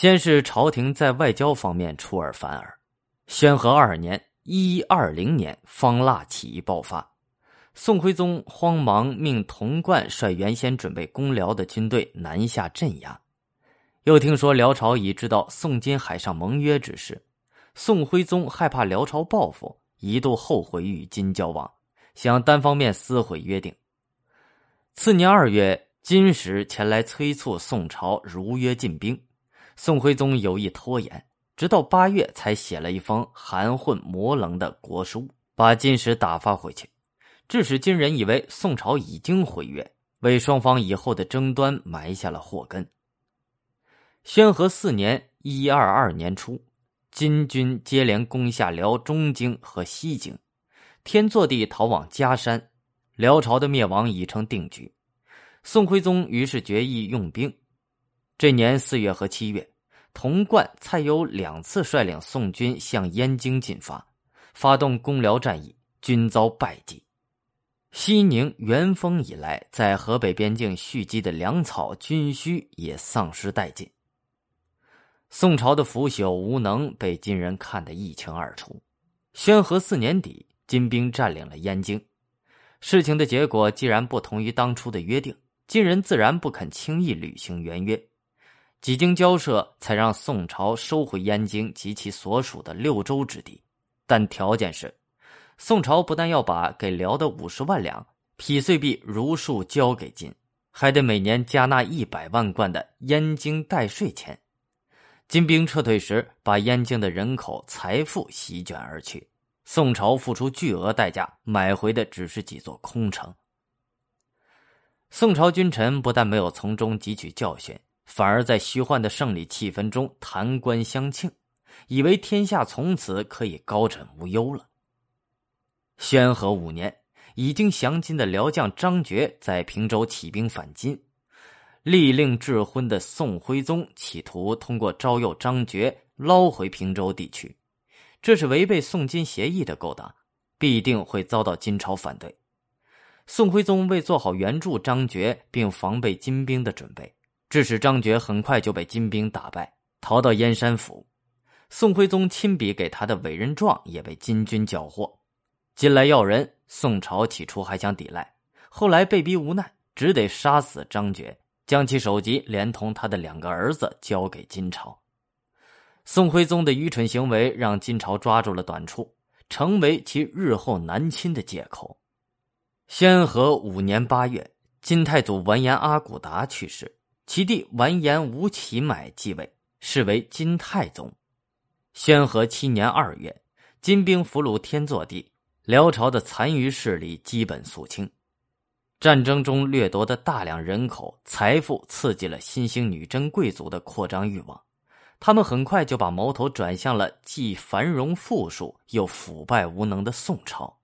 先是朝廷在外交方面出尔反尔。宣和二年（一二零年），方腊起义爆发，宋徽宗慌忙命童贯率原先准备攻辽的军队南下镇压。又听说辽朝已知道宋金海上盟约之事，宋徽宗害怕辽朝报复，一度后悔与金交往，想单方面撕毁约定。次年二月，金使前来催促宋朝如约进兵，宋徽宗有意拖延，直到八月才写了一封含混模棱的国书，把金使打发回去，致使金人以为宋朝已经毁约，为双方以后的争端埋下了祸根。宣和四年（一二二年初），金军接连攻下辽中京和西京，天祚帝逃往嘉山，辽朝的灭亡已成定局。宋徽宗于是决意用兵。这年四月和七月，童贯、蔡攸两次率领宋军向燕京进发，发动攻辽战役，均遭败绩。西宁、元丰以来在河北边境蓄积的粮草、军需也丧失殆尽。宋朝的腐朽无能被金人看得一清二楚。宣和四年底，金兵占领了燕京。事情的结果既然不同于当初的约定，金人自然不肯轻易履行原约。几经交涉，才让宋朝收回燕京及其所属的六州之地，但条件是，宋朝不但要把给辽的五十万两匹碎币如数交给金，还得每年加纳一百万贯的燕京代税钱。金兵撤退时，把燕京的人口、财富席卷而去。宋朝付出巨额代价买回的只是几座空城。宋朝君臣不但没有从中汲取教训，反而在虚幻的胜利气氛中谈官相庆，以为天下从此可以高枕无忧了。宣和五年，已经降金的辽将张觉在平州起兵反金。力令智昏的宋徽宗企图通过招诱张觉捞回平州地区，这是违背宋金协议的勾当，必定会遭到金朝反对。宋徽宗为做好援助张觉并防备金兵的准备，致使张觉很快就被金兵打败，逃到燕山府。宋徽宗亲笔给他的委任状也被金军缴获。金来要人，宋朝起初还想抵赖，后来被逼无奈，只得杀死张觉。将其首级连同他的两个儿子交给金朝，宋徽宗的愚蠢行为让金朝抓住了短处，成为其日后南侵的借口。宣和五年八月，金太祖完颜阿骨达去世，其弟完颜吴乞买继位，是为金太宗。宣和七年二月，金兵俘虏天祚帝，辽朝的残余势力基本肃清。战争中掠夺的大量人口、财富，刺激了新兴女真贵族的扩张欲望。他们很快就把矛头转向了既繁荣富庶又腐败无能的宋朝。